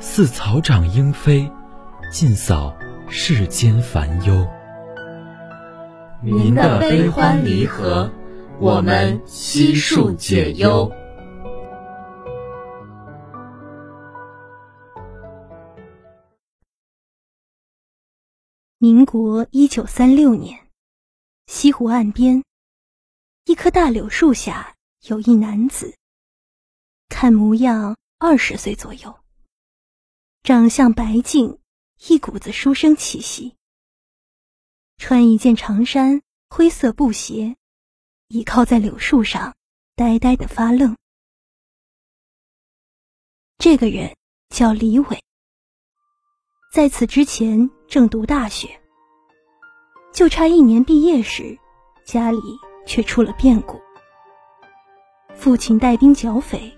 似草长莺飞，尽扫世间烦忧。您的悲欢离合，我们悉数解忧。民国一九三六年，西湖岸边，一棵大柳树下有一男子，看模样二十岁左右。长相白净，一股子书生气息。穿一件长衫，灰色布鞋，倚靠在柳树上，呆呆的发愣。这个人叫李伟，在此之前正读大学，就差一年毕业时，家里却出了变故。父亲带兵剿匪，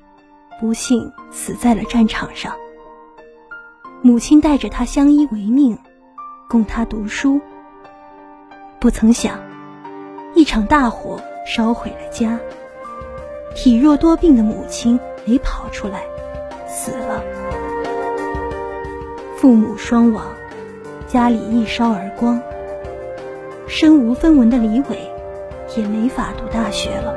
不幸死在了战场上。母亲带着他相依为命，供他读书。不曾想，一场大火烧毁了家。体弱多病的母亲没跑出来，死了。父母双亡，家里一烧而光。身无分文的李伟，也没法读大学了。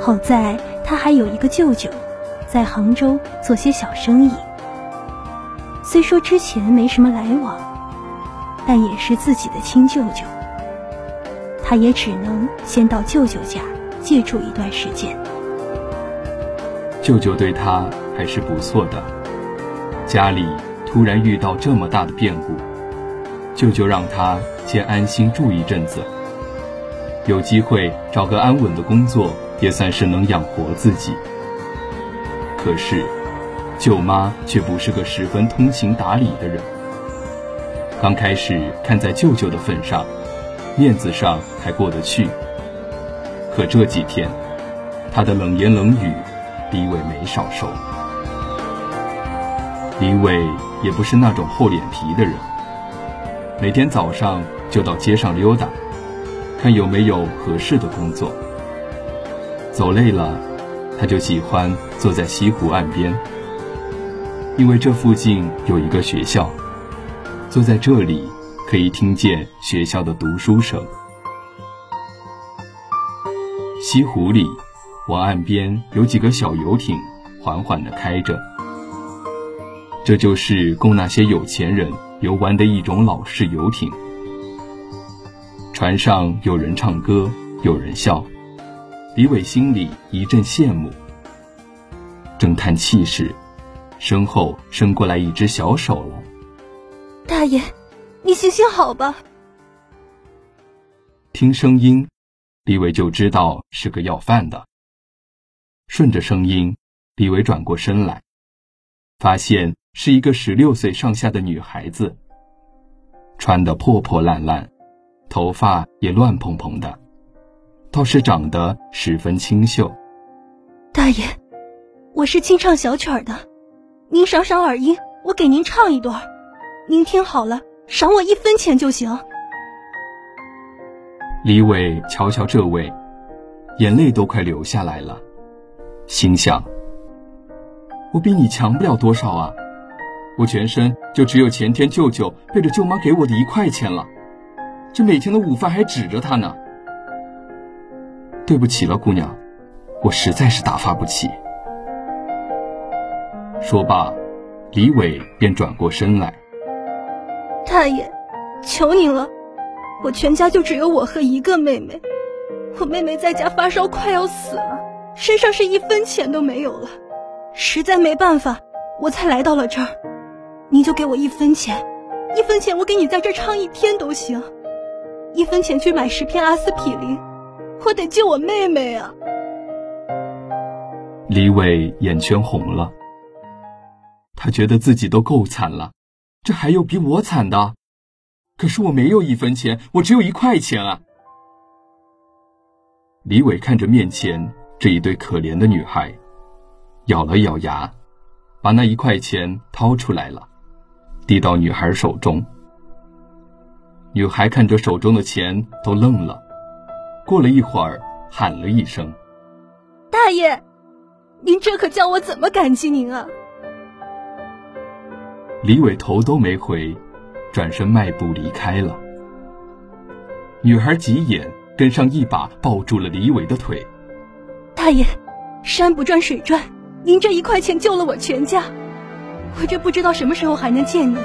好在他还有一个舅舅，在杭州做些小生意。虽说之前没什么来往，但也是自己的亲舅舅，他也只能先到舅舅家借住一段时间。舅舅对他还是不错的，家里突然遇到这么大的变故，舅舅让他先安心住一阵子，有机会找个安稳的工作，也算是能养活自己。可是。舅妈却不是个十分通情达理的人。刚开始看在舅舅的份上，面子上还过得去。可这几天，他的冷言冷语，李伟没少受。李伟也不是那种厚脸皮的人，每天早上就到街上溜达，看有没有合适的工作。走累了，他就喜欢坐在西湖岸边。因为这附近有一个学校，坐在这里可以听见学校的读书声。西湖里，往岸边有几个小游艇，缓缓地开着。这就是供那些有钱人游玩的一种老式游艇。船上有人唱歌，有人笑。李伟心里一阵羡慕，正叹气时。身后伸过来一只小手来，大爷，你行行好吧。听声音，李伟就知道是个要饭的。顺着声音，李伟转过身来，发现是一个十六岁上下的女孩子，穿得破破烂烂，头发也乱蓬蓬的，倒是长得十分清秀。大爷，我是清唱小曲儿的。您赏赏耳音，我给您唱一段，您听好了，赏我一分钱就行。李伟瞧瞧这位，眼泪都快流下来了，心想：我比你强不了多少啊，我全身就只有前天舅舅背着舅妈给我的一块钱了，这每天的午饭还指着他呢。对不起了，姑娘，我实在是打发不起。说罢，李伟便转过身来：“大爷，求您了，我全家就只有我和一个妹妹，我妹妹在家发烧快要死了，身上是一分钱都没有了，实在没办法，我才来到了这儿。您就给我一分钱，一分钱我给你在这唱一天都行，一分钱去买十片阿司匹林，我得救我妹妹啊！”李伟眼圈红了，他觉得自己都够惨了，这还有比我惨的？可是我没有一分钱，我只有一块钱啊！李伟看着面前这一对可怜的女孩，咬了咬牙，把那一块钱掏出来了，递到女孩手中。女孩看着手中的钱，都愣了，过了一会儿，喊了一声：“大爷！”您这可叫我怎么感激您啊！李伟头都没回，转身迈步离开了。女孩急眼，跟上一把抱住了李伟的腿。大爷，山不转水转，您这一块钱救了我全家，我这不知道什么时候还能见您，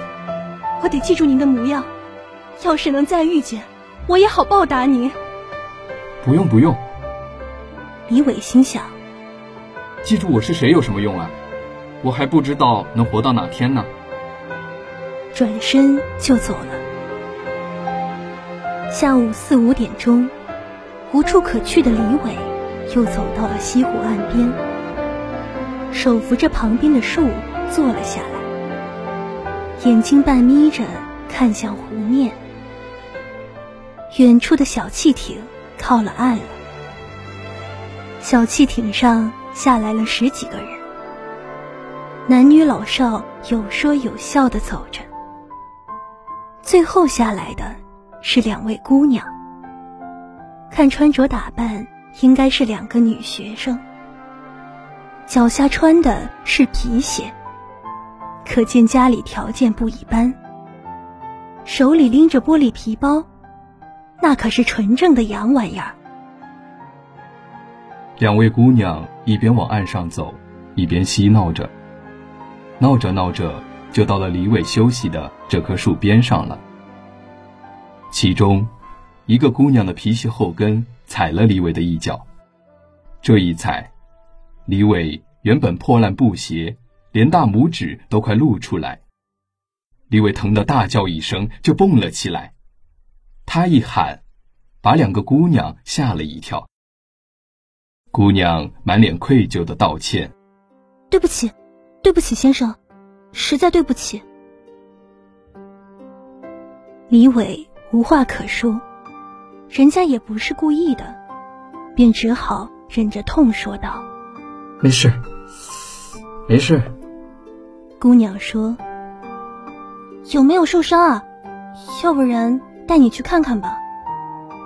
我得记住您的模样，要是能再遇见，我也好报答您。不用不用，李伟心想。记住我是谁有什么用啊？我还不知道能活到哪天呢。转身就走了。下午四五点钟，无处可去的李伟又走到了西湖岸边，手扶着旁边的树坐了下来，眼睛半眯着看向湖面。远处的小汽艇靠了岸了，小汽艇上。下来了十几个人，男女老少有说有笑的走着。最后下来的是两位姑娘，看穿着打扮，应该是两个女学生。脚下穿的是皮鞋，可见家里条件不一般。手里拎着玻璃皮包，那可是纯正的洋玩意儿。两位姑娘一边往岸上走，一边嬉闹着。闹着闹着，就到了李伟休息的这棵树边上了。其中，一个姑娘的皮鞋后跟踩了李伟的一脚，这一踩，李伟原本破烂布鞋连大拇指都快露出来。李伟疼得大叫一声，就蹦了起来。他一喊，把两个姑娘吓了一跳。姑娘满脸愧疚的道歉：“对不起，对不起，先生，实在对不起。”李伟无话可说，人家也不是故意的，便只好忍着痛说道：“没事，没事。”姑娘说：“有没有受伤啊？要不然带你去看看吧。”“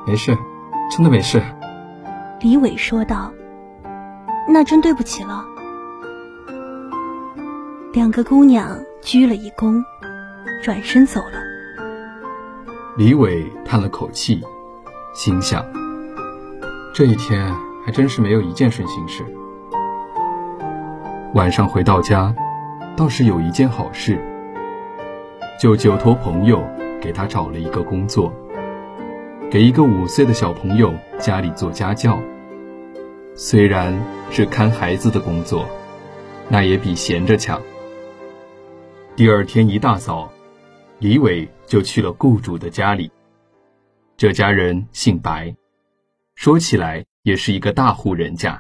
没事，真的没事。”李伟说道。那真对不起了。两个姑娘鞠了一躬，转身走了。李伟叹了口气，心想：这一天还真是没有一件顺心事。晚上回到家，倒是有一件好事。舅舅托朋友给他找了一个工作，给一个五岁的小朋友家里做家教。虽然是看孩子的工作，那也比闲着强。第二天一大早，李伟就去了雇主的家里。这家人姓白，说起来也是一个大户人家，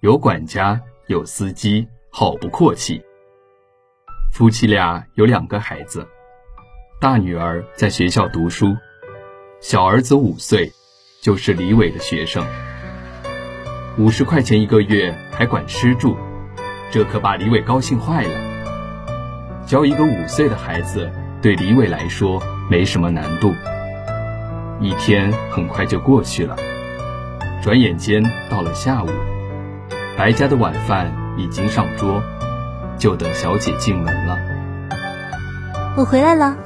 有管家，有司机，好不阔气。夫妻俩有两个孩子，大女儿在学校读书，小儿子五岁，就是李伟的学生。五十块钱一个月，还管吃住，这可把李伟高兴坏了。教一个五岁的孩子，对李伟来说没什么难度。一天很快就过去了，转眼间到了下午，白家的晚饭已经上桌，就等小姐进门了。我回来了。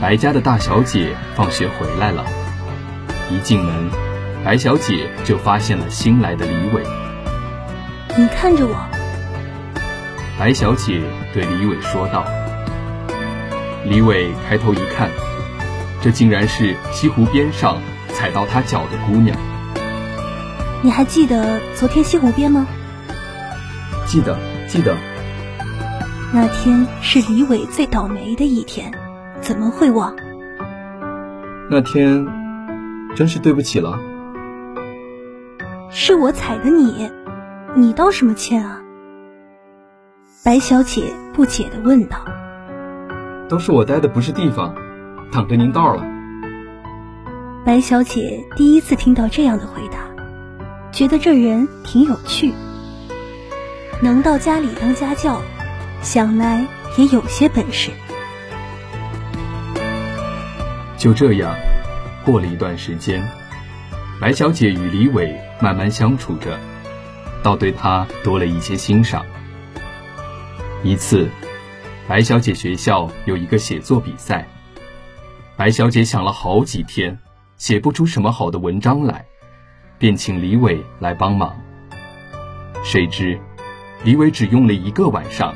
白家的大小姐放学回来了，一进门。白小姐就发现了新来的李伟。你看着我。白小姐对李伟说道。李伟抬头一看，这竟然是西湖边上踩到他脚的姑娘。你还记得昨天西湖边吗？记得，记得。那天是李伟最倒霉的一天，怎么会忘？那天真是对不起了。是我踩的你，你道什么歉啊？白小姐不解的问道。都是我待的不是地方，挡着您道了。白小姐第一次听到这样的回答，觉得这人挺有趣，能到家里当家教，想来也有些本事。就这样，过了一段时间，白小姐与李伟慢慢相处着，倒对他多了一些欣赏。一次。白小姐学校有一个写作比赛，白小姐想了好几天，写不出什么好的文章来，便请李伟来帮忙。谁知，李伟只用了一个晚上，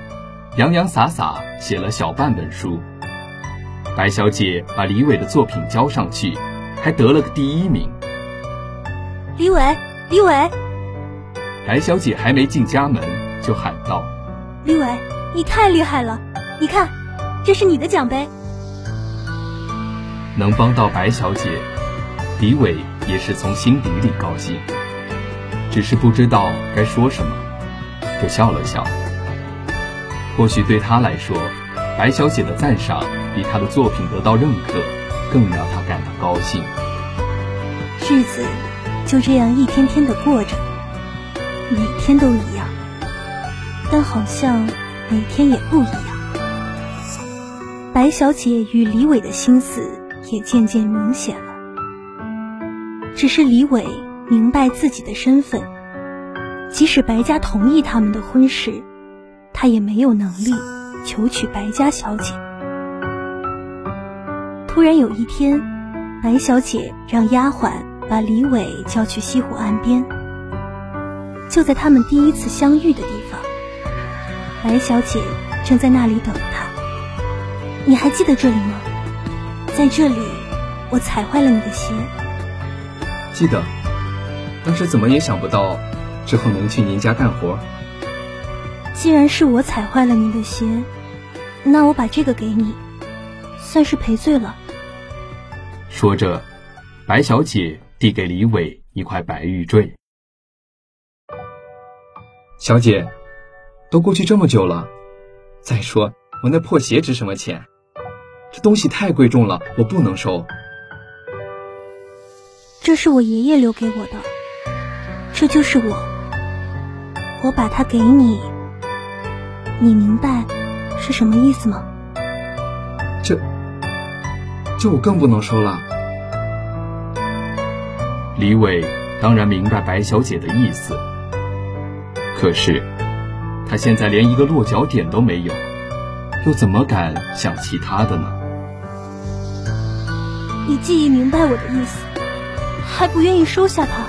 洋洋洒洒写了小半本书。白小姐把李伟的作品交上去，还得了个第一名。李伟，李伟！白小姐还没进家门，就喊道：“李伟，你太厉害了！”你看，这是你的奖杯。能帮到白小姐，李伟也是从心底里高兴，只是不知道该说什么，就笑了笑。或许对他来说，白小姐的赞赏比他的作品得到认可更让他感到高兴。日子就这样一天天的过着，每天都一样，但好像每天也不一样。白小姐与李伟的心思也渐渐明显了，只是李伟明白自己的身份，即使白家同意他们的婚事，他也没有能力求娶白家小姐。突然有一天，白小姐让丫鬟把李伟叫去西湖岸边，就在他们第一次相遇的地方，白小姐正在那里等他。你还记得这里吗？在这里，我踩坏了你的鞋。记得，当时怎么也想不到，之后能去您家干活。既然是我踩坏了你的鞋，那我把这个给你，算是赔罪了。说着，白小姐递给李伟一块白玉坠。小姐，都过去这么久了，再说我那破鞋值什么钱？这东西太贵重了，我不能收。这是我爷爷留给我的，这就是我。我把它给你，你明白是什么意思吗？这，这我更不能收了。李伟当然明白白小姐的意思，可是他现在连一个落脚点都没有，又怎么敢想其他的呢？你既已明白我的意思，还不愿意收下他。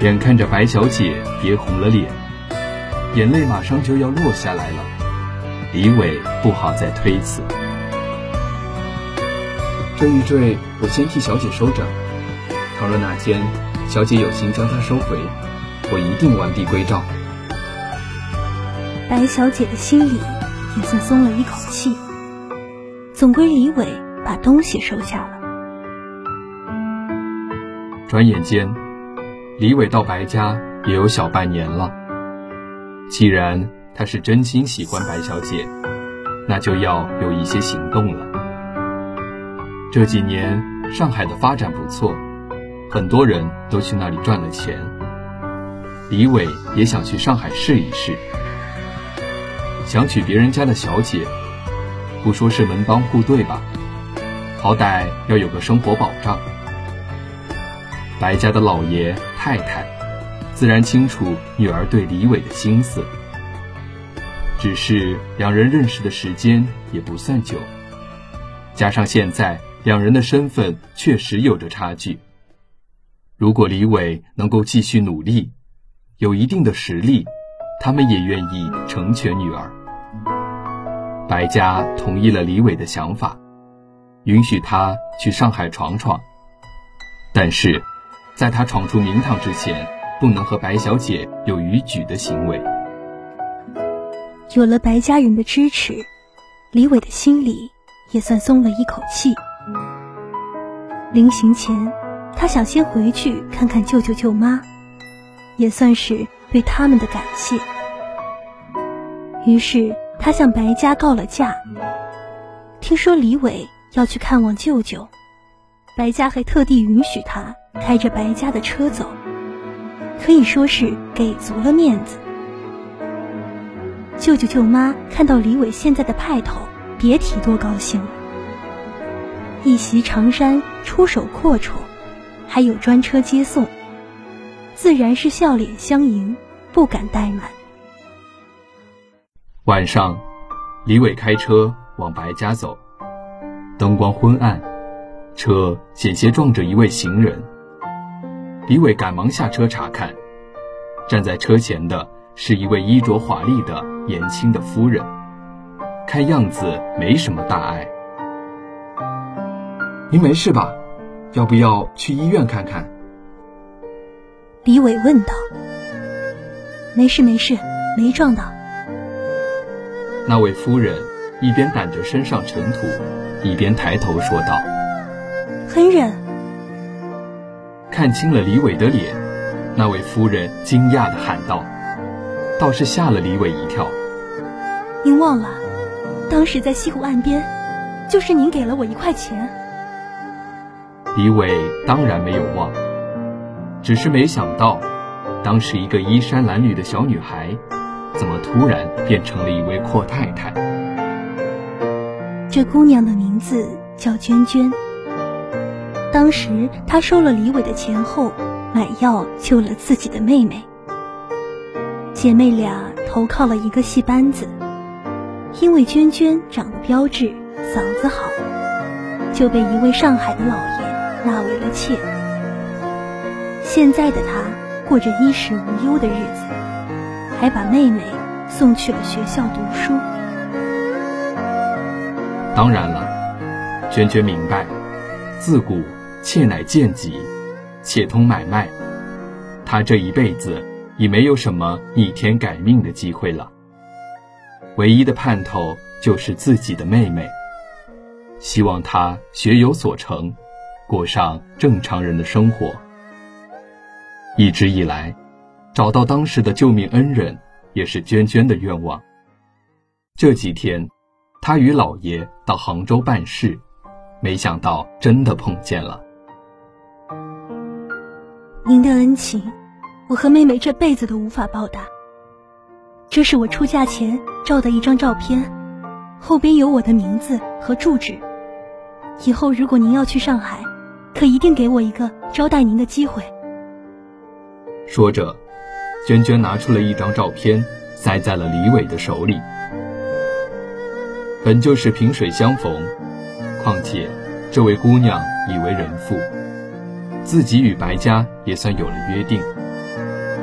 眼看着白小姐憋红了脸，眼泪马上就要落下来了，李伟不好再推辞。这玉坠我先替小姐收着，倘若哪天小姐有心将它收回，我一定完璧归赵。白小姐的心里也算松了一口气，总归李伟。把东西收下了。转眼间，李伟到白家也有小半年了。既然他是真心喜欢白小姐，那就要有一些行动了。这几年上海的发展不错，很多人都去那里赚了钱。李伟也想去上海试一试，想娶别人家的小姐，不说是门当户对吧？好歹要有个生活保障。白家的老爷太太自然清楚女儿对李伟的心思，只是两人认识的时间也不算久，加上现在两人的身份确实有着差距。如果李伟能够继续努力，有一定的实力，他们也愿意成全女儿。白家同意了李伟的想法，允许他去上海闯闯。但是，在他闯出名堂之前，不能和白小姐有逾矩的行为。有了白家人的支持，李伟的心里也算松了一口气。临行前，他想先回去看看舅舅舅妈，也算是对他们的感谢。于是，他向白家告了假。听说李伟要去看望舅舅。白家还特地允许他开着白家的车走，可以说是给足了面子。舅舅舅妈看到李伟现在的派头，别提多高兴了。一袭长衫，出手阔绰，还有专车接送，自然是笑脸相迎，不敢怠慢。晚上，李伟开车往白家走，灯光昏暗。车险些撞着一位行人，李伟赶忙下车查看，站在车前的是一位衣着华丽的年轻的夫人，看样子没什么大碍。您没事吧？要不要去医院看看？李伟问道。没事没事，没撞到。那位夫人一边掸着身上尘土，一边抬头说道。恩人看清了李伟的脸，那位夫人惊讶的喊道：“倒是吓了李伟一跳。您忘了，当时在西湖岸边，就是您给了我一块钱。”李伟当然没有忘，只是没想到，当时一个衣衫褴褛的小女孩，怎么突然变成了一位阔太太？这姑娘的名字叫娟娟。当时他收了李伟的钱后，买药救了自己的妹妹。姐妹俩投靠了一个戏班子，因为娟娟长得标致，嗓子好，就被一位上海的老爷纳为了妾。现在的她过着衣食无忧的日子，还把妹妹送去了学校读书。当然了，娟娟明白，自古。妾乃贱籍，且通买卖。她这一辈子已没有什么逆天改命的机会了。唯一的盼头就是自己的妹妹，希望她学有所成，过上正常人的生活。一直以来，找到当时的救命恩人也是娟娟的愿望。这几天，他与老爷到杭州办事，没想到真的碰见了。您的恩情，我和妹妹这辈子都无法报答。这是我出嫁前照的一张照片，后边有我的名字和住址。以后如果您要去上海，可一定给我一个招待您的机会。说着，娟娟拿出了一张照片，塞在了李伟的手里。本就是萍水相逢，况且这位姑娘已为人妇。自己与白家也算有了约定，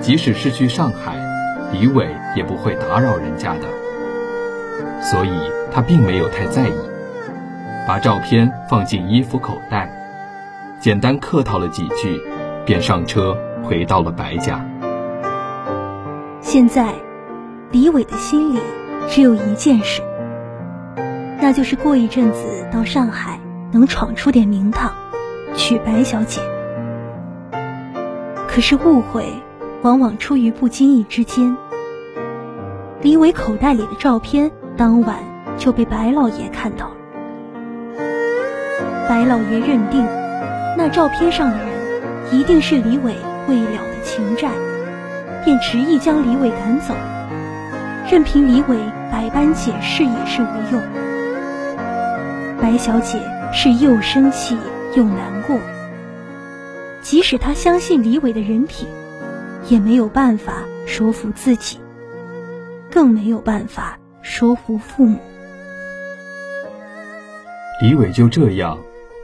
即使是去上海，李伟也不会打扰人家的，所以他并没有太在意，把照片放进衣服口袋，简单客套了几句，便上车回到了白家。现在，李伟的心里只有一件事，那就是过一阵子到上海能闯出点名堂，娶白小姐。可是误会，往往出于不经意之间。李伟口袋里的照片，当晚就被白老爷看到了。白老爷认定，那照片上的人一定是李伟未了的情债，便执意将李伟赶走，任凭李伟百般解释也是无用。白小姐是又生气又难过。即使她相信李伟的人品，也没有办法说服自己，更没有办法说服父母。李伟就这样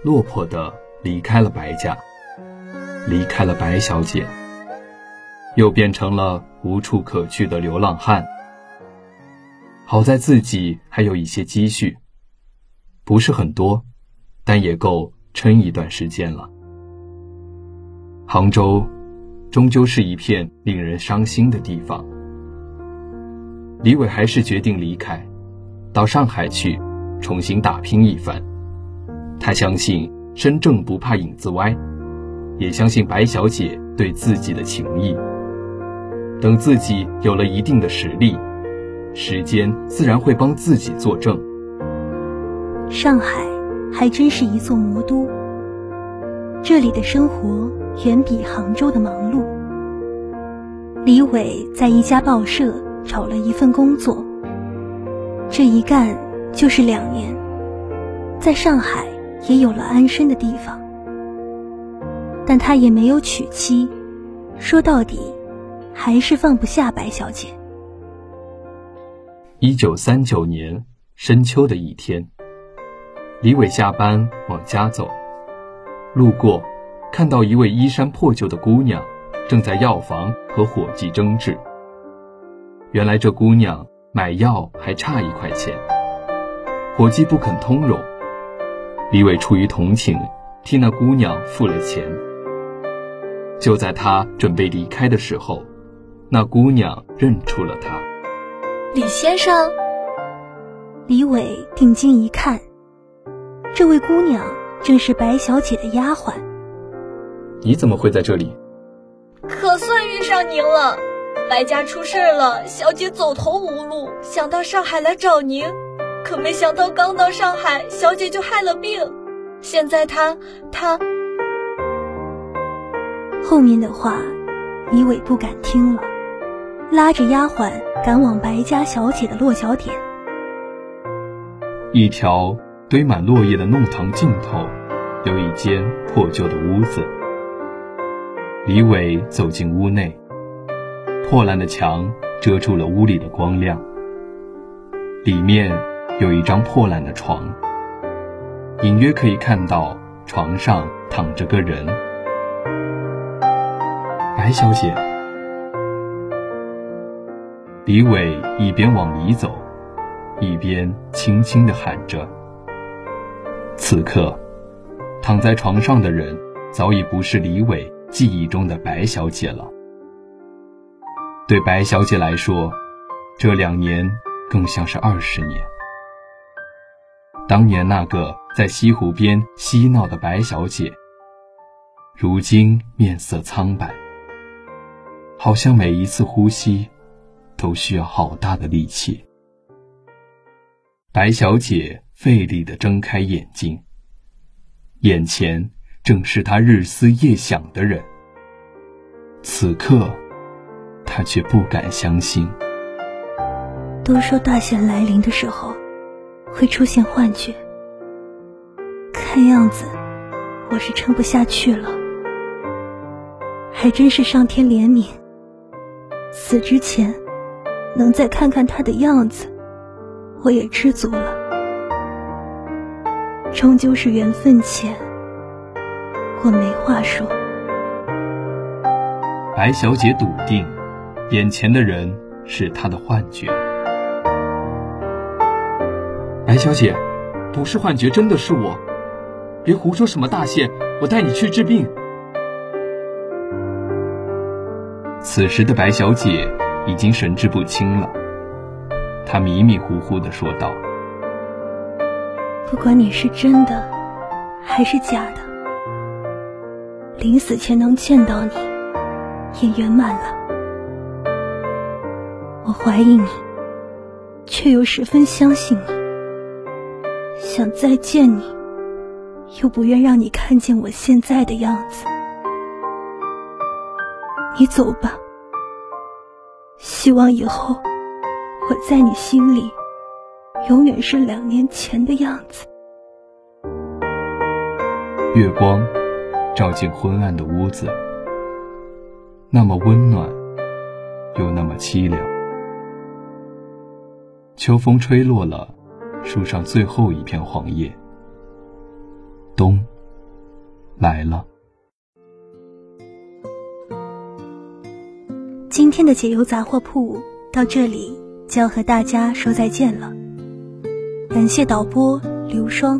落魄的离开了白家，离开了白小姐，又变成了无处可去的流浪汉。好在自己还有一些积蓄，不是很多，但也够撑一段时间了。杭州，终究是一片令人伤心的地方。李伟还是决定离开，到上海去，重新打拼一番。他相信身正不怕影子歪，也相信白小姐对自己的情谊。等自己有了一定的实力，时间自然会帮自己作证。上海还真是一座魔都，这里的生活远比杭州的忙碌。李伟在一家报社找了一份工作，这一干就是两年，在上海。也有了安身的地方，但他也没有娶妻。说到底，还是放不下白小姐。一九三九年深秋的一天，李伟下班往家走，路过，看到一位衣衫破旧的姑娘，正在药房和伙计争执。原来这姑娘买药还差一块钱，伙计不肯通融。李伟出于同情，替那姑娘付了钱。就在他准备离开的时候，那姑娘认出了他。李先生。李伟定睛一看，这位姑娘正是白小姐的丫鬟。你怎么会在这里？可算遇上您了。白家出事了，小姐走投无路，想到上海来找您。可没想到，刚到上海，小姐就害了病。现在她，她……后面的话，李伟不敢听了，拉着丫鬟赶往白家小姐的落脚点。一条堆满落叶的弄堂尽头，有一间破旧的屋子。李伟走进屋内，破烂的墙遮住了屋里的光亮，里面。有一张破烂的床，隐约可以看到床上躺着个人。白小姐，李伟一边往里走，一边轻轻地喊着。此刻，躺在床上的人早已不是李伟记忆中的白小姐了。对白小姐来说，这两年更像是二十年。当年那个在西湖边嬉闹的白小姐，如今面色苍白，好像每一次呼吸都需要好大的力气。白小姐费力地睁开眼睛，眼前正是他日思夜想的人。此刻，他却不敢相信。都说大限来临的时候。会出现幻觉，看样子我是撑不下去了。还真是上天怜悯，死之前能再看看他的样子，我也知足了。终究是缘分浅，我没话说。白小姐笃定，眼前的人是她的幻觉。白小姐，不是幻觉，真的是我。别胡说什么大限，我带你去治病。此时的白小姐已经神志不清了，她迷迷糊糊的说道：“不管你是真的还是假的，临死前能见到你，也圆满了。我怀疑你，却又十分相信你。”想再见你，又不愿让你看见我现在的样子。你走吧，希望以后我在你心里永远是两年前的样子。月光照进昏暗的屋子，那么温暖，又那么凄凉。秋风吹落了。树上最后一片黄叶，冬来了。今天的解忧杂货铺到这里就要和大家说再见了。感谢导播刘双，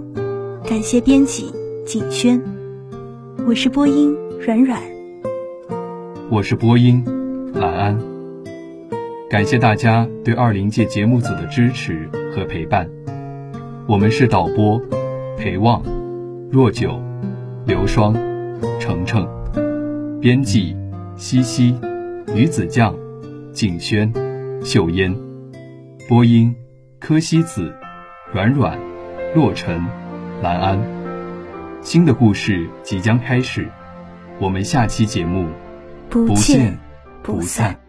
感谢编辑景轩，我是播音软软，我是播音兰安。感谢大家对二零届节目组的支持和陪伴。我们是导播裴望、若九、刘双、程程，编辑西西、于子酱、景轩、秀烟，播音柯西子。软软，洛尘，蓝安，新的故事即将开始，我们下期节目不见不散。